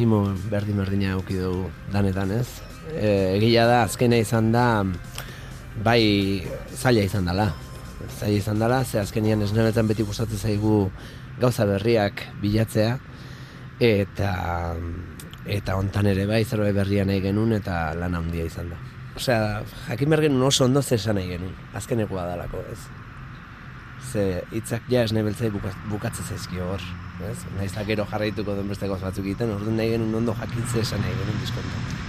mimo berdin berdina auki dugu danetan, ez? E, egia da, azkena izan da, bai zaila izan dela. Zaila izan dela, ze azkenian esnebetan beti gustatzen zaigu gauza berriak bilatzea, eta eta hontan ere bai zerbait berria nahi genuen eta lan handia izan da. Osea, jakin behar genuen oso ondo zesan nahi genuen, azkenekoa dalako, ez? Ze hitzak ja esne beltzai bukatzen zaizkio hor, ez? Naiz gero jarraituko den beste gauz batzuk egiten, orduan nahi genuen ondo jakintze esan nahi genuen diskontu.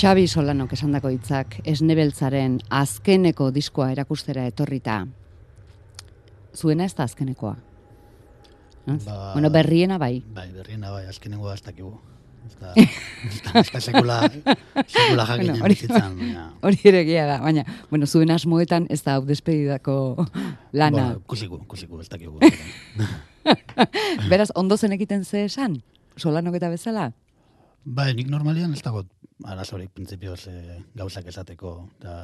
Xabi Solanok esandako hitzak esnebeltzaren azkeneko diskoa erakustera etorrita. Zuena ez da azkenekoa. Ba, bueno, berriena bai. Bai, berriena bai, azkenengoa ez dakigu. Ez da, sekula, sekula jakin bueno, hori, hori ere da, baina, bueno, zuen asmoetan ez da hau despedidako lana. Bueno, kusiku, kusiku, ez dakigu. Beraz, ondo zen egiten ze esan? Solanok eta bezala? Bai, nik normalian ez dago arazorik prinsipioz e, gauzak esateko. Da,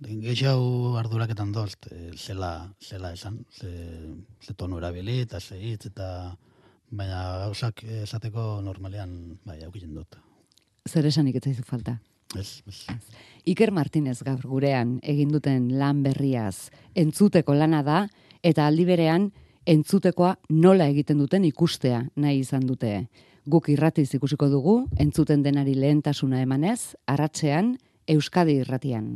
gehiago arduraketan doz, e, zela, zela esan, ze, ze tonu erabili eta ze hitz eta baina gauzak esateko normalian bai, aukiten dut. Zer esanik ez zaizu falta? Ez, ez. Iker Martinez gaur gurean egin duten lan berriaz entzuteko lana da eta aldi berean entzutekoa nola egiten duten ikustea nahi izan dute. Guk irratiz ikusiko dugu, entzuten denari lehentasuna emanez, arratzean, Euskadi irratian.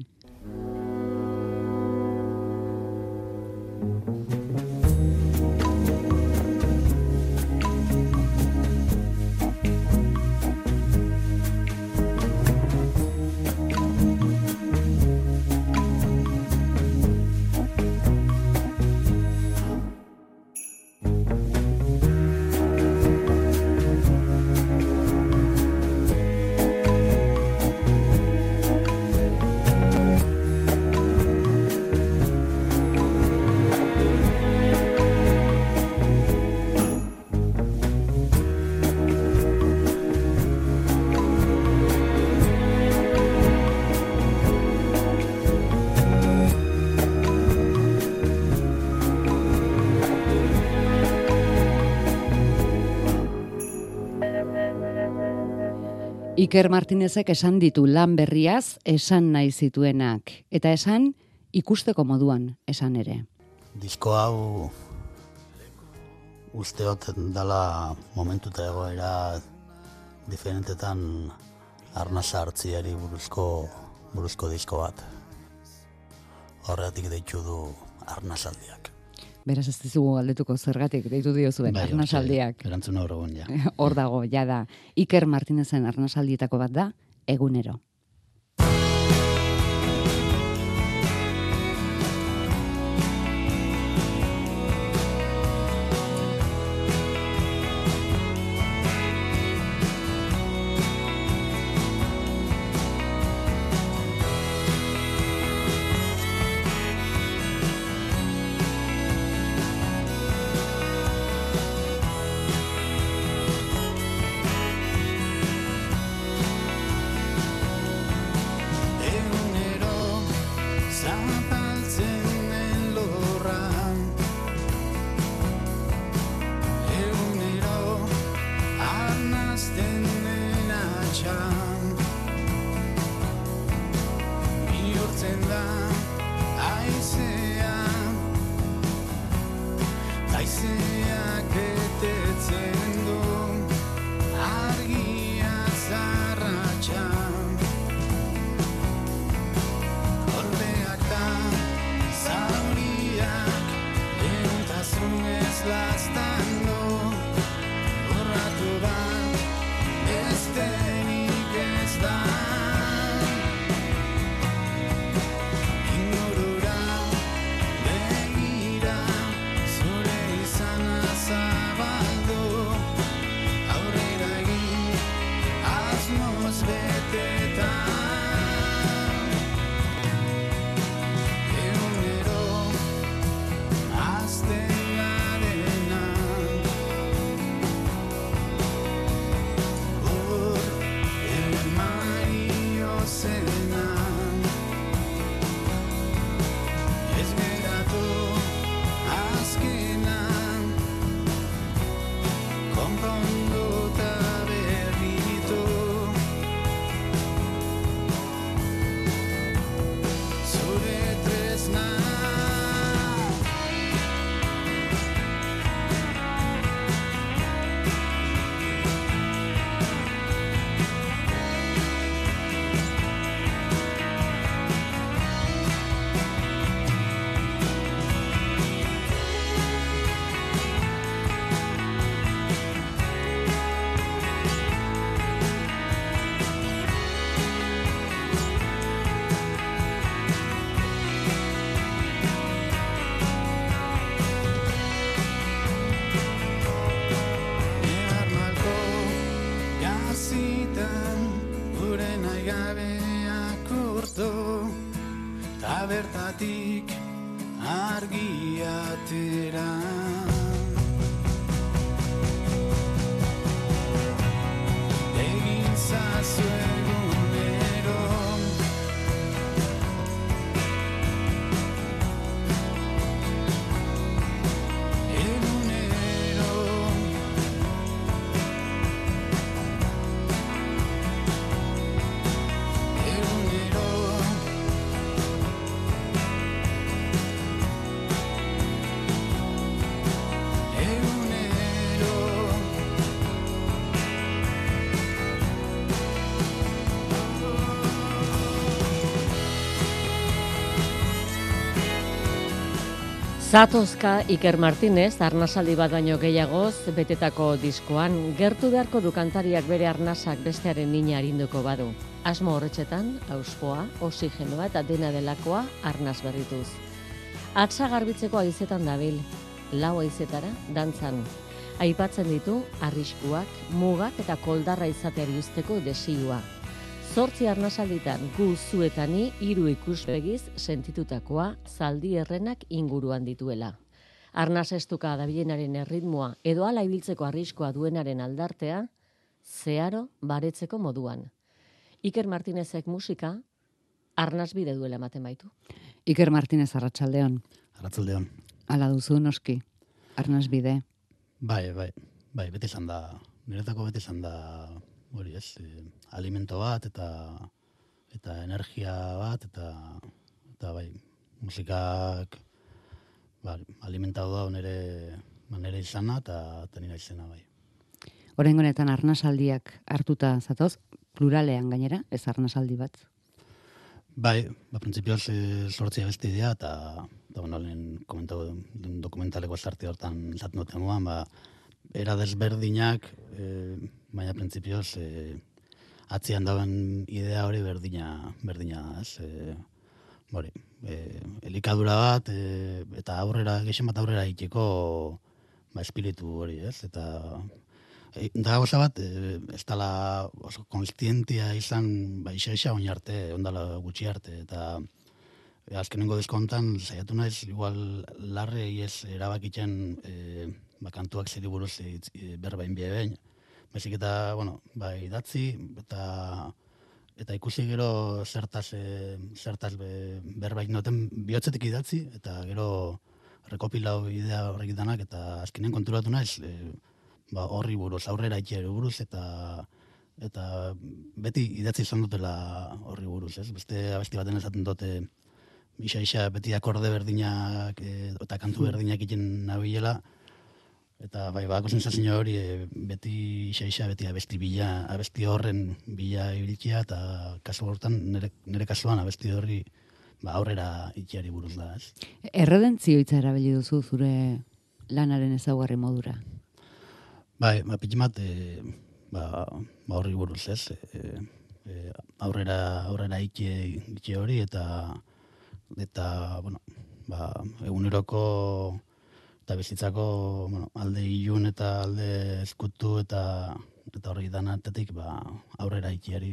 Iker Martinezek esan ditu lan berriaz esan nahi zituenak. Eta esan ikusteko moduan esan ere. Disko hau usteot dala momentu eta egoera diferentetan arnasa hartziari buruzko, buruzko disko bat. Horretik deitu du arnasaldiak. Beraz ez dizugu galdetuko zergatik deitu dio zuen bai, arnasaldiak. Erantzuna hor ja. Hor dago, ja da. Iker Martinezen arnasaldietako bat da, egunero. Zatozka Iker Martinez, arnasaldi bat baino gehiagoz, betetako diskoan, gertu beharko du kantariak bere arnasak bestearen nina harinduko badu. Asmo horretxetan, auspoa, osigenoa eta dena delakoa arnaz berrituz. Atsa garbitzeko aizetan dabil, lau aizetara, dantzan. Aipatzen ditu, arriskuak, mugak eta koldarra izateari usteko desioa. Zortzi arnasalditan gu zuetani hiru ikuspegiz sentitutakoa zaldi errenak inguruan dituela. Arnaz estuka dabilenaren erritmoa edo ala ibiltzeko arriskoa duenaren aldartea, zeharo baretzeko moduan. Iker Martinezek musika, arnaz bide duela ematen baitu. Iker Martinez arratsaldeon. Arratsaldeon. Ala duzu noski. Arnaz bide. Bai, bai. Bai, bete izan da. Niretako bete izan da hori ez, e, alimento bat eta eta energia bat eta eta bai, musikak ba, alimentatu da nire manera izana eta tenina izena bai. Horengo honetan arnasaldiak hartuta zatoz, pluralean gainera, ez arnasaldi bat? Bai, ba, prinsipioz e, sortzia beste idea, eta, eta bueno, lehen komentau dokumentaleko sarti hortan zaten duten ba, era desberdinak, e, baina printzipioz e, atzian dauen idea hori berdina, berdina ez, e, bori, e, elikadura bat, e, eta aurrera, gexen bat aurrera itiko ba, espiritu hori, ez, eta e, da bat, e, ez dala oso konstientia izan, ba, isa isa arte, ondala gutxi arte, eta e, azkenengo deskontan, saiatu naiz, igual larre ez erabakitzen e, ba, kantuak zeri buruz e, berbain bie behin. Baizik eta, bueno, ba, idatzi, eta eta ikusi gero zertaz, e, zertaz be, berbaik noten bihotzetik idatzi, eta gero rekopilau idea horrek danak, eta azkenen konturatu naiz, e, ba, horri buruz, aurrera itxero buruz, eta eta beti idatzi izan dutela horri buruz, ez? Beste abesti baten esaten dute, isa isa beti akorde berdinak e, eta kantu hmm. berdinak egiten nabilela, Eta bai, bako sensazio hori, e, beti isa beti abesti bila, abesti horren bila ibiltzea, eta kasu hortan, nire, nire kasuan abesti horri ba, aurrera itxeari buruz da, ez? Erredentzio itza erabili duzu zure lanaren ezaugarri modura? Bai, ba, pitzimat, e, ba, ba horri buruz, ez? E, e, aurrera, aurrera itxe, itxe hori, eta, eta, bueno, ba, eguneroko eta bizitzako bueno, alde ilun eta alde eskutu eta eta horri danatetik ba, aurrera ikiari,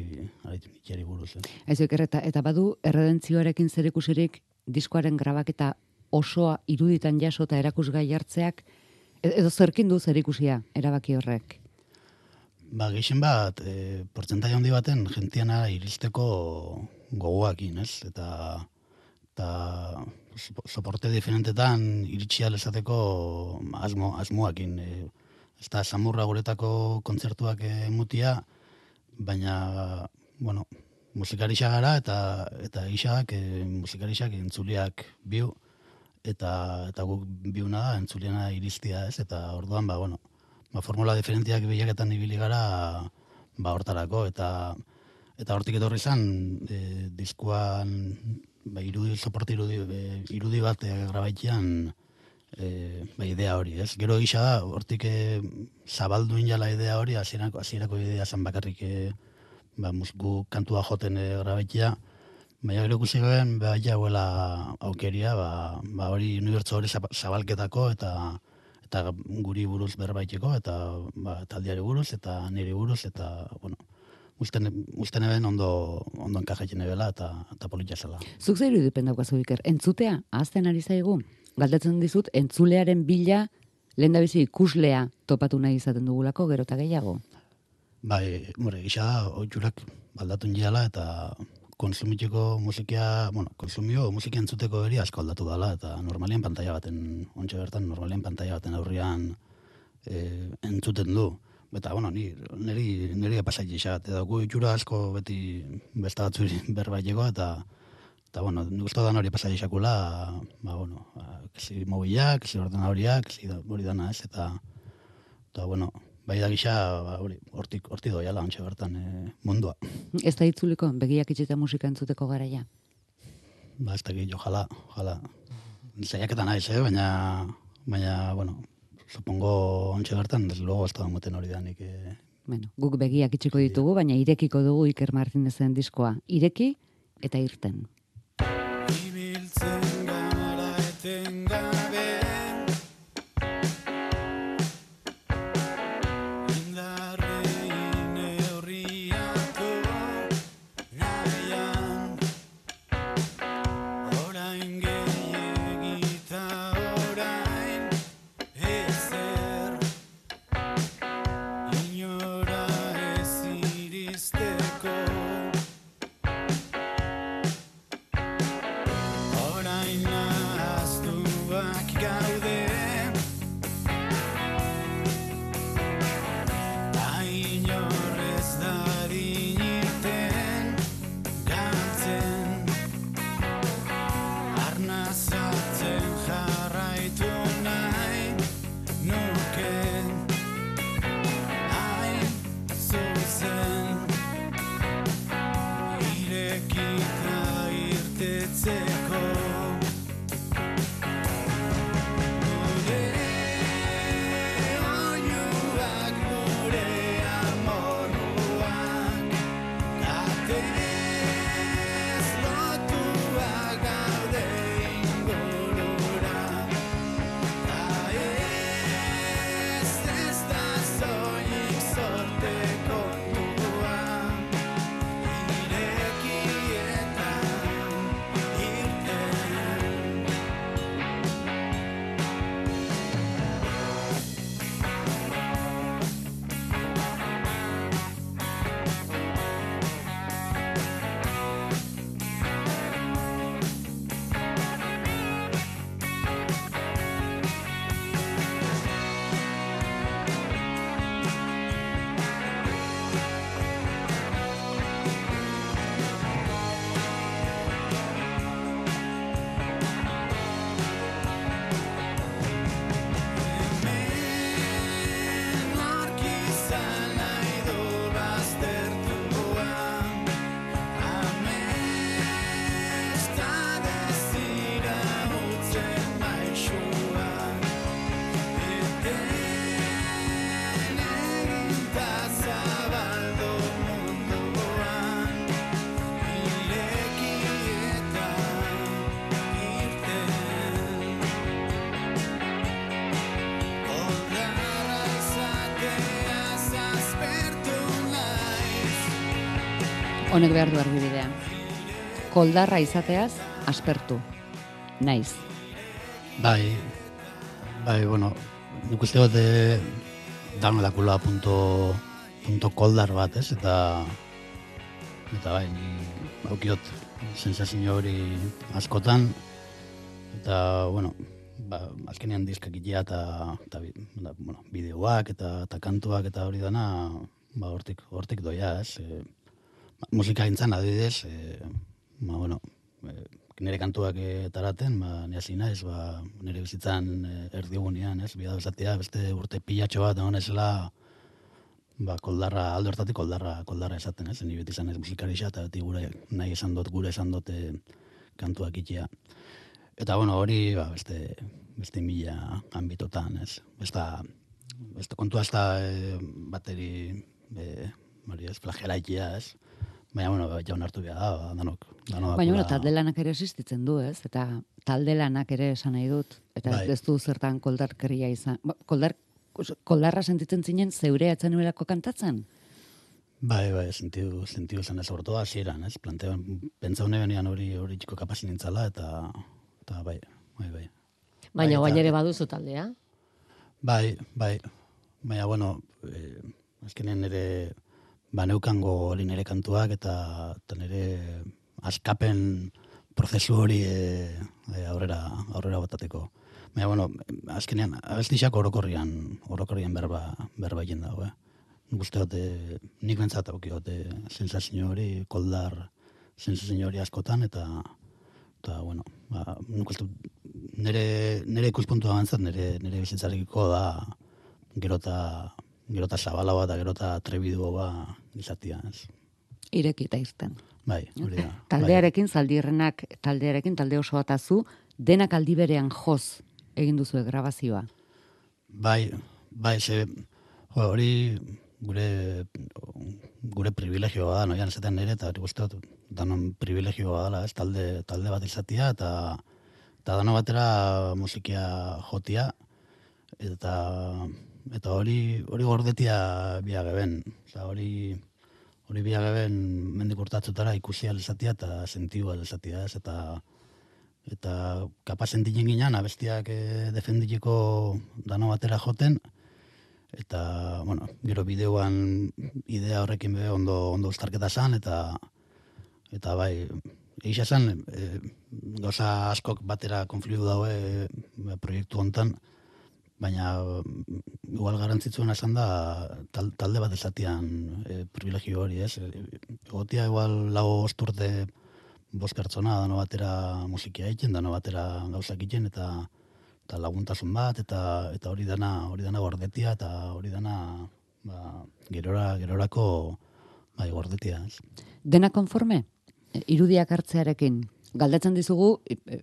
ikiari buruz. Eh? Ez eta, eta badu erredentzioarekin zer ikusirik diskoaren grabaketa osoa iruditan jaso eta erakusgai hartzeak edo zerkin du zer ikusia erabaki horrek? Ba, geixen bat, e, portzentai handi baten jentiana iristeko gogoakin, ez? Eta, eta soporte diferentetan iritsi alezateko asmo, asmoakin. E, ez da, samurra guretako kontzertuak emutia, baina, bueno, musikarisa gara eta eta isak e, musikarisak entzuliak biu eta eta guk biuna da entzuliana iristia, ez? Eta orduan ba bueno, ba formula diferentiak bilaketan ibili gara ba hortarako eta eta hortik etorri izan e, diskuan ba, irudi, soporte irudi, irudi bat e, grabaitian e, ba, idea hori, ez? Gero gisa da, hortik e, zabaldu inala idea hori, hasierako hasierako idea zan bakarrik e, ba, musku kantua joten e, grabaitia, baina gero ikusi garen, ba, ja huela aukeria, ba, ba hori unibertso hori zabalketako eta eta guri buruz berbaiteko eta ba, taldiari buruz eta niri buruz eta bueno, usten, usten eben ondo, ondo enkajatzen ebela eta, eta politia zela. Zuk zer irudipen daukazu Iker, entzutea, ahazten ari zaigu? Galdetzen dizut, entzulearen bila, lehen bizi ikuslea topatu nahi izaten dugulako, gero eta gehiago. Bai, more, gisa da, oitxurak baldatun jiala eta konsumitiko musikia, bueno, konsumio musika entzuteko eri asko aldatu dela eta normalien pantalla baten, ontsa bertan, normalien pantalla baten aurrian e, entzuten du. Eta, bueno, ni, niri, niri pasai gisa, eta gu itxura asko beti besta batzuri berbaileko eta eta, bueno, nik uste da hori pasai gisakula, ba, bueno, ba, kisi mobilak, kisi ordenadoriak, kisi da- hori dana ez, eta, eta, bueno, bai da gisa, ba, hori, hortik, hortik doiala, ontsa bertan, e, mundua. Ez da itzuliko, begiak itxita musika entzuteko garaia. Ba, ez dakit, jala, jala. Zaiaketan naiz, eh? baina, baina, bueno, supongo ontsa bertan, luego ez da moten hori da nik, eh, Bueno, guk begiak itxiko ditugu, baina irekiko dugu Iker Martinezen diskoa. Ireki eta irten. Honek behar du argibidea. Koldarra izateaz, aspertu. Naiz. Bai, bai, bueno, nik uste dut eh, dano dakula punto, punto koldar bat, ez? Eta, eta bai, aukiot sensazio hori askotan, eta, bueno, ba, azkenean diskak eta, eta bueno, bideoak eta, eta kantuak eta hori dana, ba, hortik, hortik doia, ez? E, musika gintzan adibidez, e, ba, bueno, e, nire kantuak eh, taraten, ba, ni naiz, ba, nire bizitzan eh, erdigunean, ez, bida bezatia, beste urte pilatxo bat, egon ezela, ba, koldarra, alde hortatik koldarra, koldarra esaten, ez, ni beti izan ez musikari eta beti gure, nahi esan dut, gure esan dut eh, kantuak itea. Eta, bueno, hori, ba, beste, beste mila ambitotan, ez, besta, beste kontua ez da eh, bateri, e, hori ez, flagelaitia, ez, Baina, bueno, jaun hartu behar da, ba, danok. danok Baina, bueno, talde lanak ere existitzen du, ez? Eta talde lanak ere esan nahi dut. Eta Bai. ez du zertan koldarkeria izan. Ba, Koldar, koldarra sentitzen zinen zeure atzen nuelako kantatzen? Bai, bai, sentiu, sentiu zen ez, orto hasieran, ez? Plantean, pentsa hone benian hori hori txiko kapazin nintzala, eta, eta bai, bai, bai. Baina Bai, ere baduzu taldea. Bai, bai. Baina, bueno, eh, azkenean nire baneukango hori nire kantuak eta, eta nire askapen prozesu hori e, e, aurrera, aurrera botateko. Baina, bueno, azkenean, abestixak orokorrian, orokorrian berba, berba egin dago, eh? Uste dut, eh, nik bentsat aukio, eh, sensazio hori, koldar sensazio hori askotan, eta, eta bueno, ba, nik uste dut, nire, nire ikuspuntua bantzat, nire, nire bizitzarekiko da, gerota, gerota zabalagoa eta gerota trebiduoa izatia, ez? Irekita irten. Bai, hori da. Taldearekin, zaldirrenak taldearekin, talde oso batazu, denak aldi berean joz egin duzu grabazioa. Bai, bai, ze, hori gure gure privilegioa da, noian esaten nire, eta hori dut, danon privilegioa dela, ez, talde, talde bat izatia, eta, eta dano batera musikia jotia, eta, eta hori, hori gordetia biageben, eta hori, hori biageben mendik urtatzutara ikusi izatia eta sentiu izatia, ez, eta, eta kapazen dinen ginen, abestiak e, defenditiko dano batera joten, eta, bueno, gero bideoan idea horrekin be ondo, ondo ustarketa zan, eta, eta bai, egisa zen, e, gauza askok batera konfliu daue e, proiektu hontan, baina mm, igual garrantzitsuena esan da tal, talde bat esatian e, privilegio hori, ez? Egotia igual lau osturte bost pertsona dano batera musikia egiten, dano batera gauzak egiten, eta eta laguntasun bat, eta eta hori dana hori dana gordetia, eta hori dana ba, gerora, gerorako bai, gordetia, ez? Dena konforme? Irudiak hartzearekin. Galdetzen dizugu, e,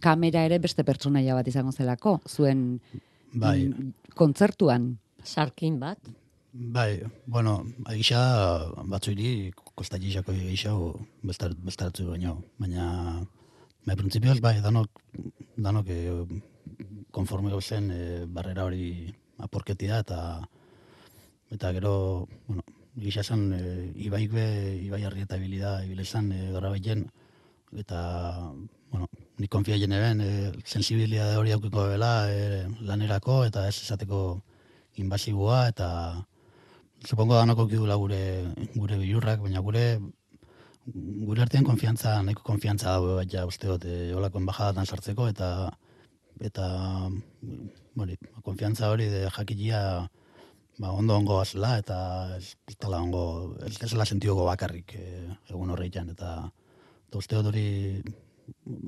kamera ere beste pertsonaia bat izango zelako, zuen Bai, mm, kontzertuan. Sarkin bat. Bai, bueno, egisa batzuiri kostakixako egisa bestar, bestaratzu baino, baina bai, printzipioz bai, danok, danok e, konforme gauzen e, barrera hori aporketia eta eta gero, bueno, egisa zen e, ibaik be, ibai harri eta ibilida, ibile zen e, eta, bueno, nik konfia jene ben, e, sensibilidade hori aukiko bela e, lanerako eta ez esateko invasiboa eta supongo danoko kidula gure gure bilurrak, baina gure gure artean konfiantza, nahiko konfiantza dago bat ja uste dut, e, holako embajadatan sartzeko eta eta hori, konfiantza hori de jakitia ba, ondo ongo azela eta ez, ez dela ongo, ez ez dela sentioko bakarrik e, egun horreitan eta uste dut hori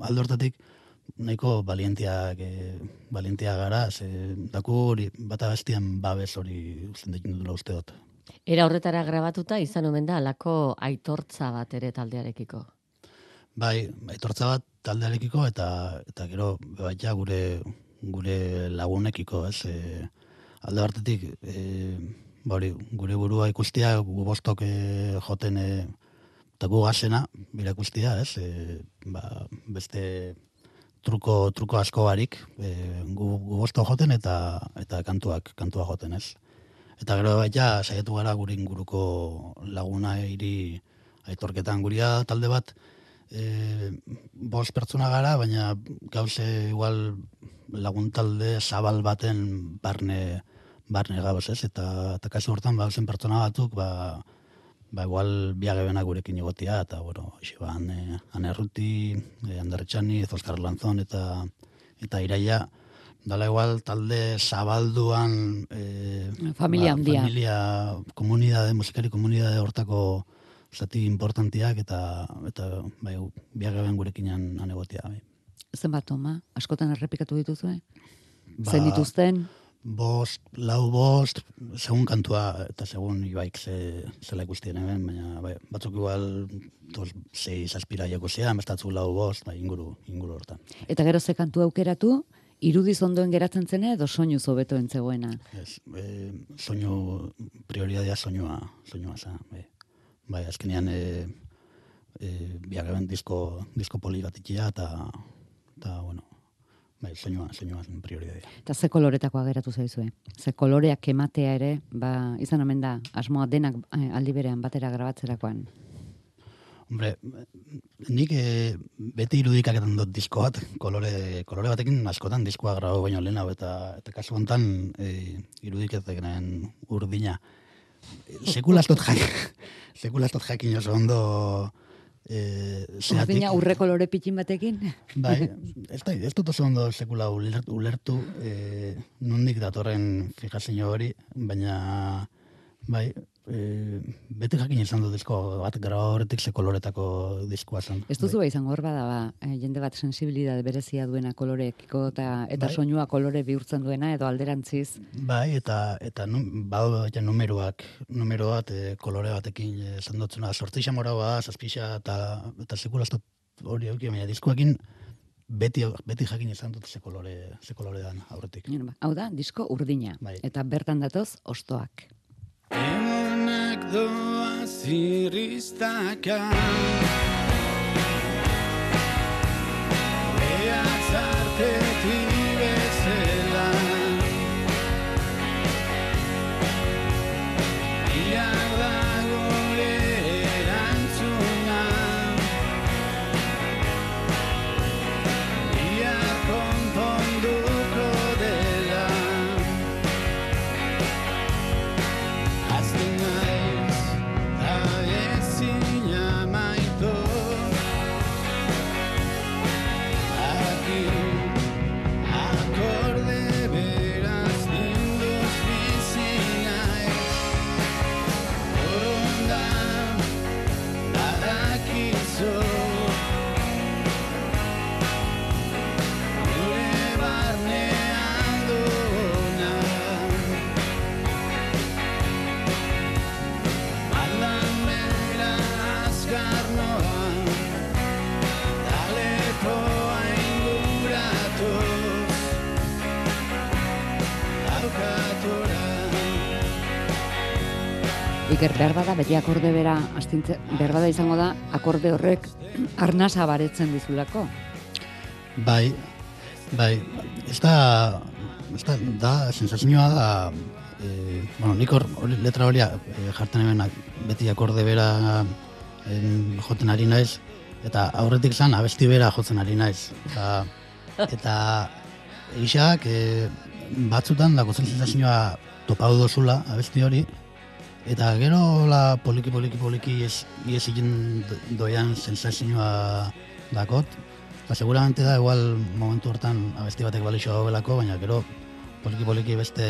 alde hortatik nahiko balientiak, e, balientia gara, ze daku hori bata bestian babes hori usten ditu dula uste dut. Era horretara grabatuta izan omen da alako aitortza bat ere taldearekiko. Bai, aitortza bat taldearekiko eta eta gero baita gure gure lagunekiko, ez? E, alde batetik e, ba hori, gure burua ikustia gu bostok e, joten e, eta gu gazena bira ikustia, ez? E, ba, beste truko truko asko barik, e, gu, gu bostok joten eta eta kantuak kantua joten, ez? Eta gero baita saiatu gara gure inguruko laguna hiri aitorketan guria talde bat e, bost pertsona gara, baina gauze igual laguntalde zabal baten barne barne gauz, ez? Eta, eta kasu hortan, ba, zen pertsona batzuk, ba, ba igual biagebena gurekin egotia, eta, bueno, hoxe, ba, ane, ane Arruti, e, Ander Etxani, Oskar Lanzon, eta, eta iraia, dala igual talde zabalduan e, Familia handia. familia, komunidade, musikari komunidade hortako zati importantiak eta eta bai biageben gurekin han egotia bai. Zenbat toma, askotan errepikatu dituzue? Ba, Zen dituzten? Bost, lau bost, segun kantua eta segun ibaik ze, zela ikustien hemen, baina bai, batzuk igual tos, sei zazpira jako zean, bestatzu lau bost, bai, inguru, inguru hortan. Eta gero ze kantu aukeratu, irudiz ondoen geratzen zena edo soinu hobeto entzegoena. Ez, e, soinu, prioridadea soinua, soinua za, bai. Bai, azkenean e, e, biageben disko, disko poli bat ikia, eta, eta, bueno, bai, soinua, soinua zen prioritatea. Eta ze koloretakoa geratu zaizue. Ze koloreak ematea ere, ba, izan omen da, asmoa denak eh, aldi berean batera grabatzerakoan. Hombre, nik e, beti irudikaketan dut disko bat, kolore, kolore batekin askotan diskoa grabo baino lehenago, eta, eta kasu honetan e, irudiketan urdina. Sekula ez dut jak, sekula ez dut jakin oso ondo e, zeatik. Urdina urre kolore pitxin batekin? Bai, ez, da, ez dut oso ondo sekula ulertu, ulertu e, nondik datorren fijazio hori, baina bai, e, beti jakin izan dut disko bat graba horretik ze koloretako diskoa zen. Ez duzu izango hor bada, ba, eh, jende bat sensibilitate berezia duena koloreekiko eta, eta Bai. soinua kolore bihurtzen duena edo alderantziz. Bai, eta eta num, badu ja numeroak, numero bat e, kolore batekin esan dutzuna, sortzi xamoraua, zazpixa eta eta sekula ez dut hori auki, baina diskoekin beti beti jakin izan dut ze kolore ze kolore dan aurretik. Ba, Hau da, disko urdina. Bai. Eta bertan datoz, ostoak. Egunak doa zirristaka Iker, behar bada, beti akorde bera, astintze, behar bada izango da, akorde horrek arnasa baretzen dizulako. Bai, bai, ez da, ez da, da, sensazioa da, e, bueno, nik hor, letra hori e, jartzen hemen beti akorde bera en, joten ari naiz, eta aurretik zan abesti bera jotzen ari naiz. Eta, eta eixak e, batzutan dako sensazioa topau dozula abesti hori, eta gero la poliki poliki poliki ez, ez egin doian sensazioa dakot, Ba, seguramente da igual momentu hortan abesti batek balixo gaubelako, baina gero poliki poliki beste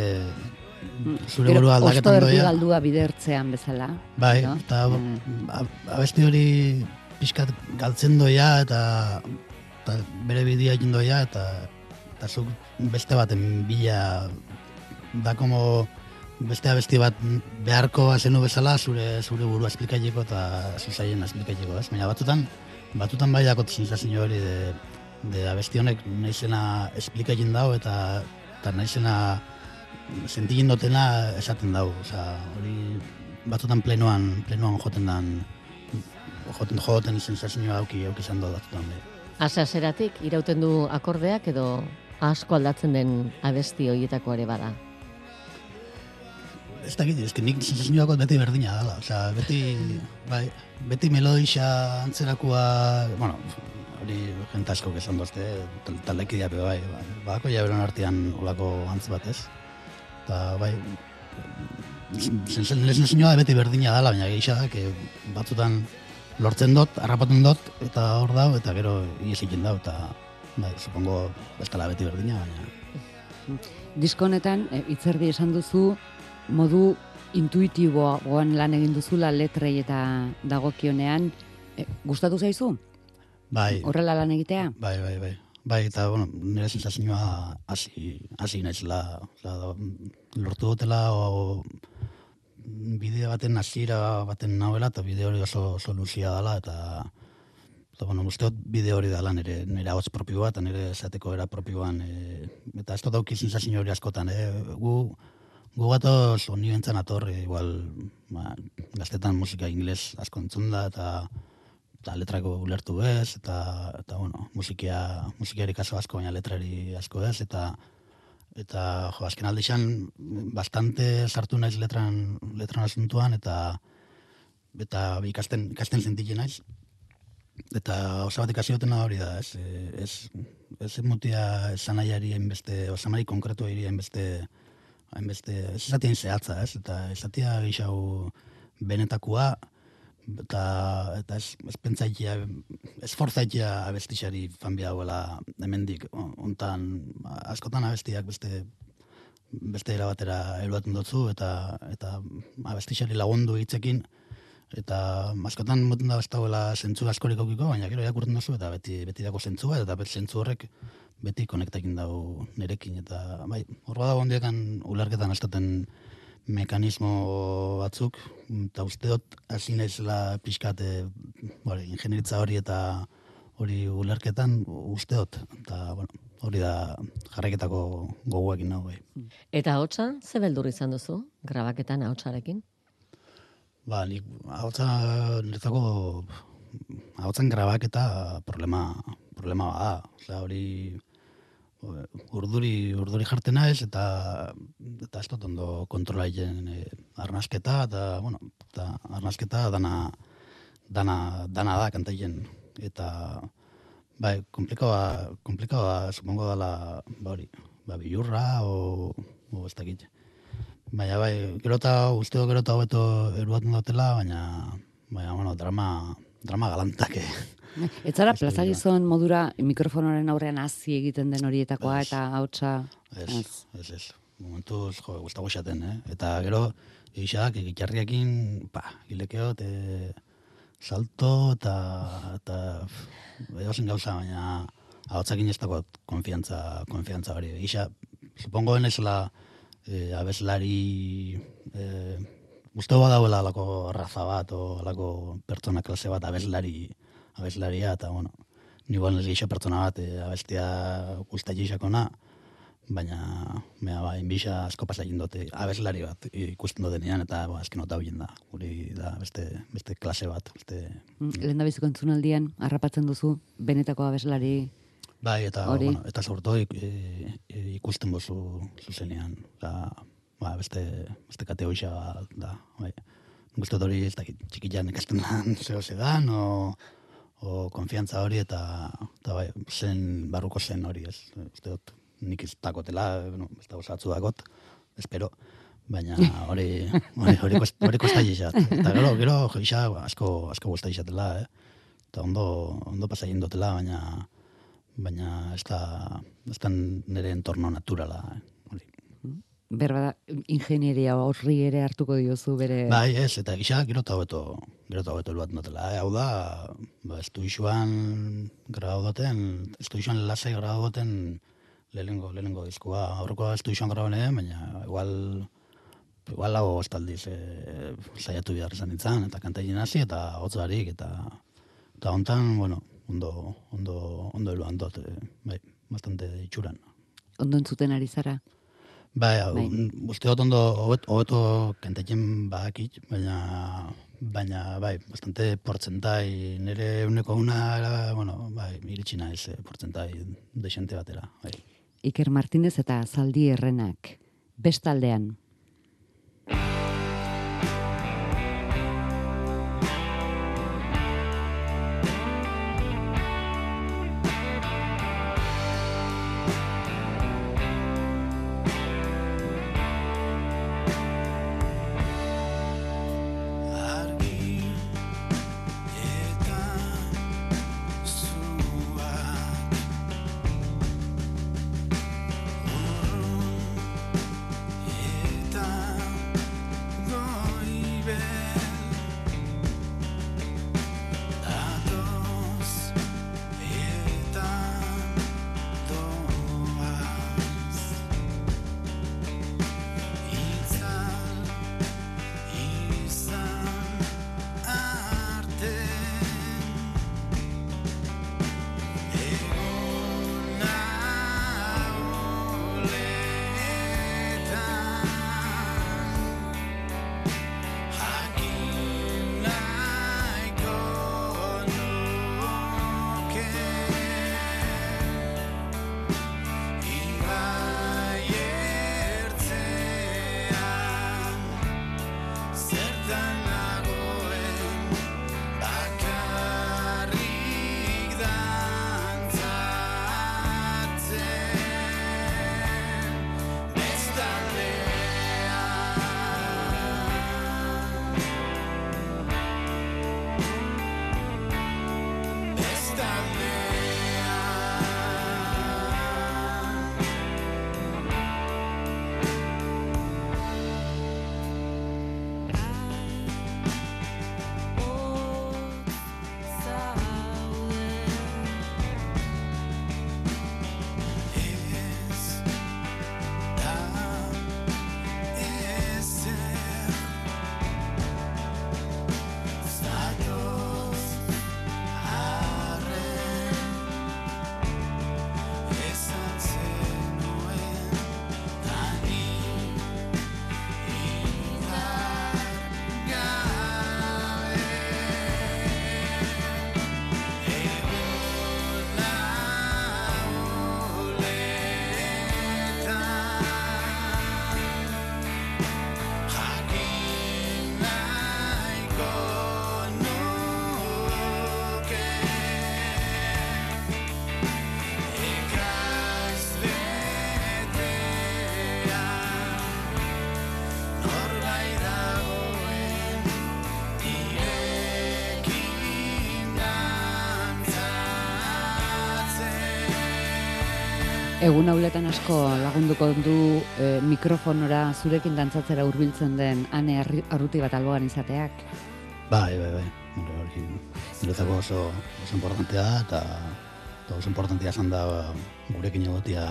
zure Gero, burua Osto aldaketan doia. galdua bidertzean bezala. Bai, no? eta Mm. abesti hori pixkat galtzen doia eta, eta bere bidea egin doia eta, eta zuk beste baten bila da como beste abesti bat beharko zenu bezala zure zure burua esplikaileko eta zuzaien esplikaileko, ez? Baina batzutan batzutan bai dakot sensazio hori de, de abesti honek naizena esplika egin dau eta eta naizena sentigin dotena esaten dau, osea, hori batzutan plenoan, plenoan joten dan joten joten sensazioa auki auki izan dut batzutan bai. Ase aseratik irauten du akordeak edo asko aldatzen den abesti hoietako ere bada. Ez da ez nik sensazioako beti berdina dela, osea, beti, bai, beti melodisa antzerakoa, bueno, hori jente asko esan dozte, tal- taldekidia be bai, bai, badako ja beron artean olako antz bat ez. Eta bai, sensazioa beti berdina dela, baina geixa da, batzutan lortzen dut, harrapatzen dut, eta hor dau, eta gero ies egin dau, eta bai, supongo ez beti berdina, baina Disko honetan, e, itzerdi esan duzu, modu intuitiboan lan egin duzula letrei eta dagokionean, e, gustatu zaizu? bai, Horrela lan egitea? Bai, bai, bai. Bai, eta, bueno, nire sensazioa hasi, hasi naizela, lortu dutela, o, bideo baten hasiera baten nauela, eta bideo hori oso, oso luzia dela, eta, eta bueno, uste dut bideo hori dela nire, nire hotz propioa, eta nire esateko era propioan, e, eta ez dut dauki sensazio hori askotan, e, gu, gu gatoz honi bentzan ator, e, igual, ba, gaztetan musika ingles asko entzun da, eta eta letrako ulertu ez, eta, eta bueno, musikia, musikiari kaso asko, baina letrari asko ez, eta eta jo, azken aldixan bastante sartu naiz letran, letran asuntuan, eta eta ikasten, ikasten sentitzen naiz. Eta osa bat ikasi dutena hori da, ez, eh, ez, ez mutia esanaiari hainbeste, osamari konkretu hainbeste, hainbeste, ez esatien zehatza, ez, eta esatia gixau benetakoa, eta, eta ez, ez pentsaitia, ez forzaitia abestixari fan hauela hemendik, hontan askotan abestiak beste beste era batera eruaten dutzu, eta, eta abestixari lagundu hitzekin, eta askotan moten da ez dagoela zentzu askorik aukiko, baina gero irakurtzen duzu, eta beti, beti dago zentzua, eta beti zentzu horrek beti konektakin dago nerekin, eta bai, horra dago ondiekan ularketan astaten mekanismo batzuk, eta uste dut hasi naizela pixkat e, bueno, ingenieritza hori eta hori ulerketan uste dut, eta bueno, hori da jarraiketako gogoekin nago bai. Eta hotza, ze beldur izan duzu, grabaketan ahotsarekin? Ba, nik ahotsa niretzako ahotsan grabaketa problema problema bada. Osea, hori urduri urduri jartzen naiz eta eta ez dut ondo kontrola egiten e, arnasketa eta bueno, eta arnasketa dana dana dana da kantaien eta bai, komplikaoa komplikaoa supongo dela ba hori, ba bilurra o o ez dakit. Baina bai, gero eta uste gero eta hobeto eruatzen dutela, baina baina bueno, drama drama galantak eh. Ez zara Ez plaza gizon modura mikrofonoren aurrean hazi egiten den horietakoa Ez. eta hautsa Ez, ez, ez. Momentuz, jo, gustago xaten, eh? Eta gero, egixak, egitarriakin, pa, gilekeo, te salto, eta, eta, edozen gauza, baina, ahotzakin ez dago konfiantza, konfiantza hori. Egisa, supongo denezela, eh, abeslari, eh, uste dauela alako raza bat, o alako pertsona klase bat, abeslari, abeslaria, eta, bueno, ni igual ez geixo pertsona bat, eh, abestia geixakona, baina mea ba, inbisa asko pasa egin dute abeslari bat ikusten dutenean eta ba, azken nota hoien da. Guri da beste, beste klase bat. Beste... lehen da biziko entzunaldian harrapatzen duzu benetako abeslari Bai, eta, Hori. bueno, eta sortu e, e, ikusten bozu zuzenean. Da, ba, beste, beste kate hoxa da. Bai. Dut hori ez dakit txikitan ikasten dan zeo zedan, o, o konfiantza hori eta, eta bai, zen, barruko zen hori ez. Uste dut nik ez dakotela, bueno, ez dago zatzu dakot, espero, baina hori hori hori hori kosta jixat. Eta gero, gero jixa asko asko gusta jixatela, eh. Eta ondo ondo pasa egin dutela, baina baina ez da ez da nire entorno naturala, eh. Berba da ingenieria horri ere hartuko diozu bere Bai, ez, eta gisa gero eta hobeto, gero eta hobeto eluat notela. Eh? Hau da, ba, estu isuan grabau duten, estu isuan lasai grabau duten lehenengo, lehenengo diskoa. Aurreko estu isuan grabau nire, baina igual, igual lago estaldiz e, saiatu behar izan nintzen, eta kantaien hasi, eta hotz barik, eta, eta hontan, bueno, ondo, ondo, ondo eluan dut, e, bai, bastante itxuran. ondo entzuten ari zara. Bai, Bai. bai. uste dut ondo hobet- hobeto kantatzen badakit, baina baina bai, bastante portzentai nire uneko una, bueno, bai, iritsi naiz eh, portzentai desente batera, bai. Iker Martinez eta Zaldi Errenak. Bestaldean. Egun hauletan asko lagunduko du e, mikrofonora zurekin dantzatzera hurbiltzen den ane arruti bat alboan izateak. Bai, bai, bai. Hori, niretzako oso, oso importantea da, eta, eta oso importantea izan da gurekin egotia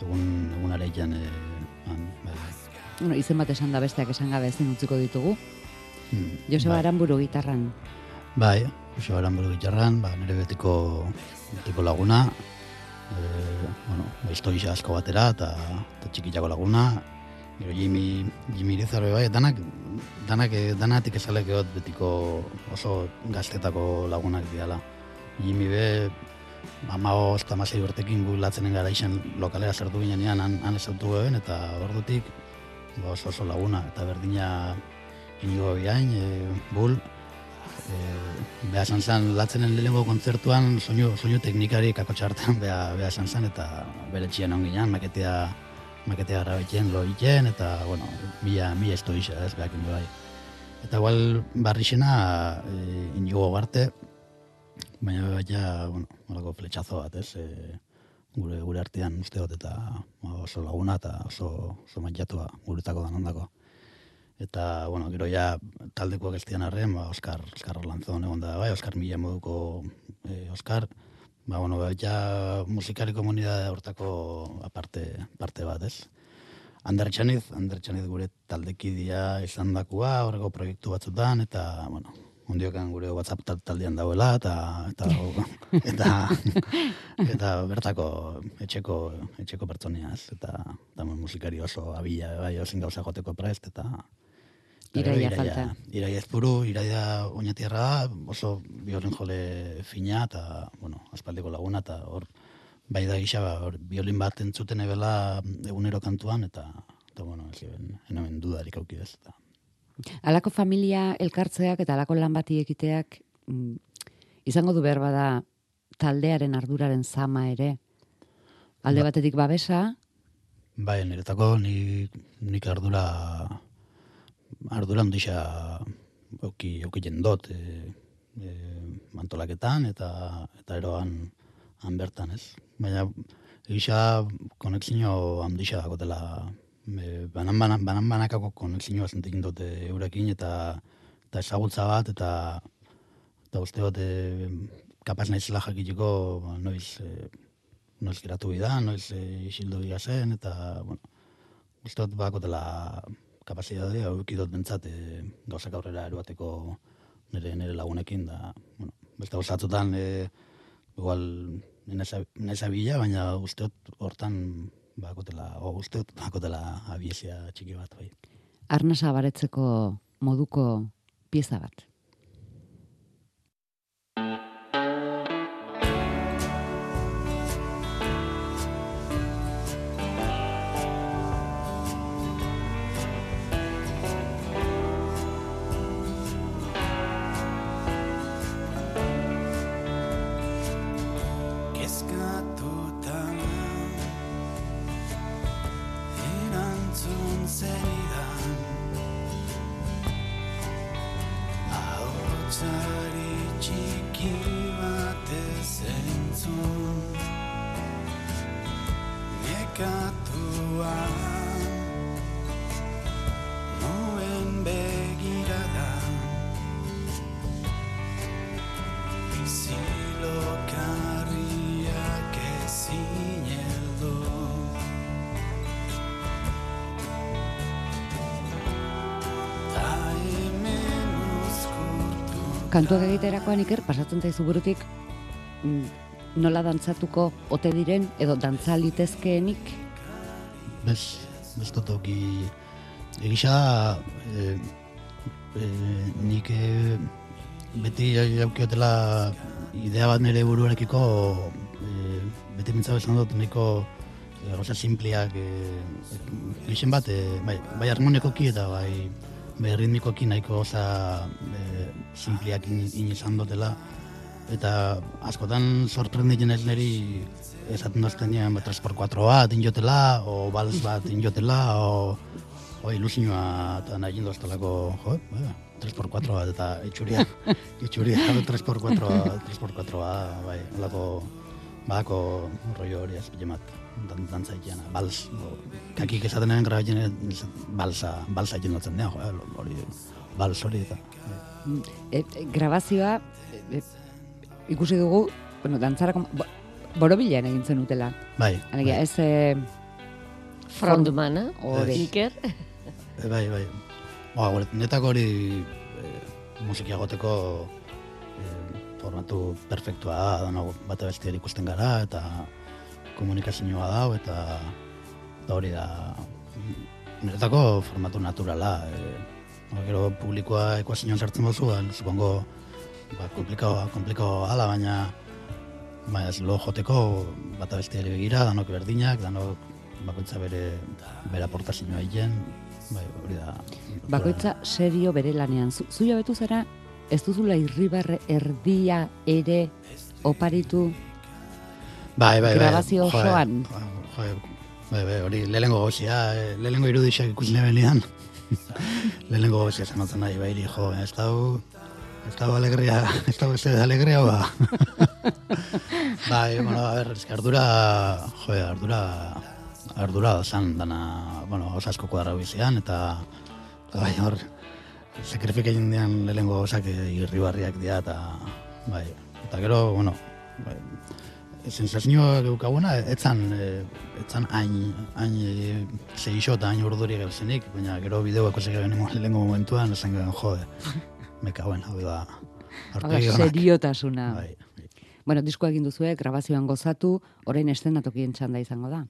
egun, egun areian, e, han, bai, bai. Bueno, izen bat esan da besteak esan gabe ezin utziko ditugu. Hmm, Joseba bai. Aranburu gitarran. Bai, Joseba Aranburu gitarran, ba, nire betiko, betiko laguna, e, bueno, historia asko batera, eta, eta txikitako laguna, gero Jimmy, Jimmy Irizarbe bai, danak, danak, eh, danatik esalek egot betiko oso gaztetako lagunak diala. Jimmy be, amago eta masei urtekin gu latzenen gara izan lokalera sartu ginean, han, han esautu geben, eta ordutik ba, oso oso laguna, eta berdina inigo biain, e, bul, e, beha esan zen, latzenen lehenengo kontzertuan soinu, soinu teknikari kako txartan beha, beha esan zen, eta bere txien onginan, maketea, maketea grabetxen lo eta, bueno, mila, mila esto isa, ez, behak bai. Eta igual barrixena e, inigo garte, baina baina, bueno, molako fletxazo bat, ez, e, gure gure artean uste dut eta oso laguna eta oso, oso maiatua guretako danondako. Eta, bueno, gero ja taldekoak ez dian arren, ba, Oskar, Oskar Lanzon egon da, bai, Oskar Mila moduko eh, Oskar, ba, bueno, ba, ja musikari komunidade hortako aparte, parte bat, ez? Ander Txaniz, Ander Txaniz gure taldekidia izan dakua, horreko proiektu batzutan, eta, bueno, ondiokan gure WhatsApp tal- taldean dauela, eta, eta, eta, eta bertako etxeko, etxeko pertsonia, ez? Eta, eta musikari oso abila, bai, osin gauza joteko prest, eta, eta gero Iraia falta. Iraia ezpuru, iraia oinatierra oso biolin jole fina, eta, bueno, aspaldiko laguna, eta hor, bai da gisa, ba, hor, biolin bat entzuten ebela egunero kantuan, eta, eta bueno, ez enomen dudarik auki ez, eta, Alako familia elkartzeak eta alako lan bati ekiteak mm, izango du behar bada taldearen arduraren zama ere. Alde Ba- batetik babesa, Bai, niretako nik, nik ardura ardura handixa auki, auki jendot e, e, mantolaketan eta eta eroan han bertan, ez? Baina egisa konexio handixa dakotela e, banan, banan, banan banakako konexioa zentekin dute eurekin eta eta ezagutza bat eta eta uste dut e, kapaz naizela jakiteko ba, noiz e, noiz geratu bida, noiz e, isildu zen, eta, bueno, uste dut bakotela kapazidade, hau dut bentsat e, gauzak aurrera eruateko nire, nire lagunekin, da, bueno, beste gozatzutan, e, igual, nesa bila, baina uste dut hortan bakotela, o uste dut bakotela abiezia txiki bat, bai. arnasa baretzeko moduko pieza bat. Kantuak egiterakoan iker pasatzen zaizu burutik mm, nola dantzatuko ote diren edo dantza litezkeenik? Bez, bez auki egisa e, e, nik e, beti jaukiotela idea bat nire buruarekiko e, beti mintza bezan dut nahiko e, gauza simpliak e, gixen bat, e, bai, bai harmonikoki eta bai, bai ritmikoki nahiko gauza e, simpliak in, in izan dutela eta askotan sorprenditzen ez niri esaten dozten dian ba, 3x4 bat injotela, o bals bat injotela, o, o ilusioa eta nahi indoztelako, jo, ba, 3x4 bat eta itxuria, itxuria 3x4 bat, 3x4 bat, bai, holako, badako rollo hori azpile bat. dan, dantza egiten, bals, o, kakik esatenen grabatzen balsa, balsa egiten dutzen hori, bals hori eta. E, e, grabazioa e, ikusi dugu, bueno, dantzarako bo, borobilean egin zen utela. Bai, Alegia, bai, ez e, Frontmana, Hori. Iker. e, bai, bai. Ba, gure, netako hori e, musikia goteko e, formatu perfektua da, dano bate bestiari ikusten gara, eta komunikazioa dau, eta, eta hori da, niretako formatu naturala. E, gero publikoa ekuazioan sartzen bozu, ba, supongo, ba, komplikao, komplikao ala, baina baina ez lo joteko bata bestiari begira, danok berdinak, danok bakoitza bere bere aportazioa egiten, bai, hori da. bakoitza serio bere lanean. Zu, zu jabetu zara, ez duzula irribarre erdia ere oparitu bai, bai, bai, grabazio osoan. bai, bai, hori lehenengo gozia, eh, lehenengo irudixak ikusi nebenean, lehenengo gozia zenotzen nahi, bai, jo, ez dau, ez dau alegria, ez dau da alegria, ba. bai, bueno, a ver, es que ardura, joe, ardura, ardura zan dana, bueno, oso asko kuadra bizian, eta, eta bai, hor, sakrifika egin dian lehenengo osak irribarriak dira, eta, bai, eta gero, bueno, bai, sensazioa geukaguna, etzan, eh, etzan hain, hain e, zeixo eta hain urduri gauzenik, baina gero bideoak ikusi genimo lehenengo momentuan, esan gen, jode, me kauen, hau da, onak. seriotasuna. Bai, bai. Bueno, diskoa egin duzue, grabazioan gozatu, orain estenatokien txanda izango da.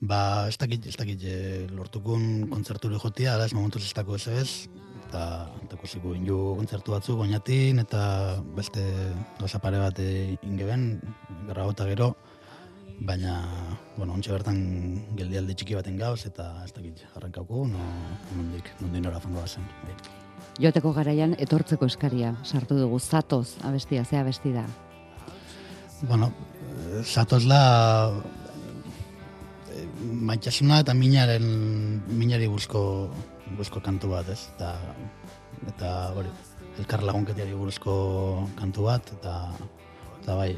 Ba, ez dakit, ez dakit, e, lortukun kontzerturi jotia, ala ez momentuz ez dako ez ez, eta eta ikusiko inju kontzertu batzuk oinatin, eta beste gauza pare bat ingeben, gara gota gero, baina, bueno, ontsa bertan geldialdi txiki baten gauz, eta ez dakit, arrankauko, no, nondik, nondik nora fango bazen. Joateko garaian etortzeko eskaria sartu dugu, zatoz abestia, ze abesti da. Bueno, eh, zatozla eh, maitasuna eta minaren minari buruzko buruzko kantu bat, ez? Eta eta hori, elkar lagunketiari buruzko kantu bat eta eta bai,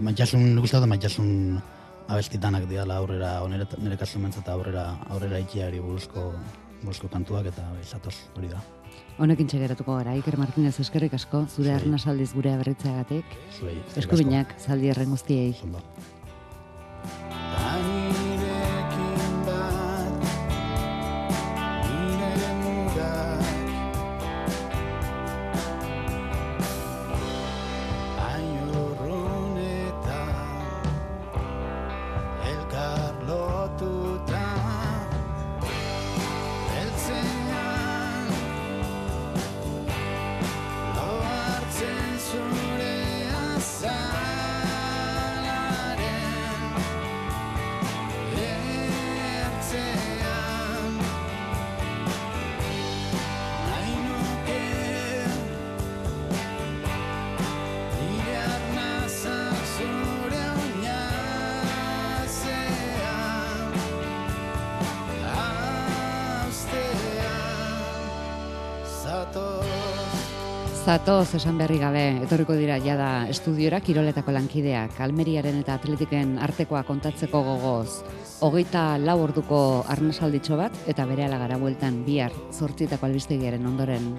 maitasun nik uste dut maitasun abestitanak diala aurrera onere nire kasu mentzat aurrera aurrera ikiari buruzko buruzko kantuak eta bai, zatoz hori da. Honekin txegeratuko gara, Iker Martinez eskerrik asko, zure Zuei. arnasaldiz gure aberritzeagatik. Eskubinak, zaldi erren guztiei. Ondo. Zatoz esan berri gabe, etorriko dira jada estudiora kiroletako lankideak, Almeriaren eta Atletiken artekoa kontatzeko gogoz. Hogeita lau orduko arnasalditxo bat, eta bere gara bueltan bihar zortzietako albistegiaren ondoren.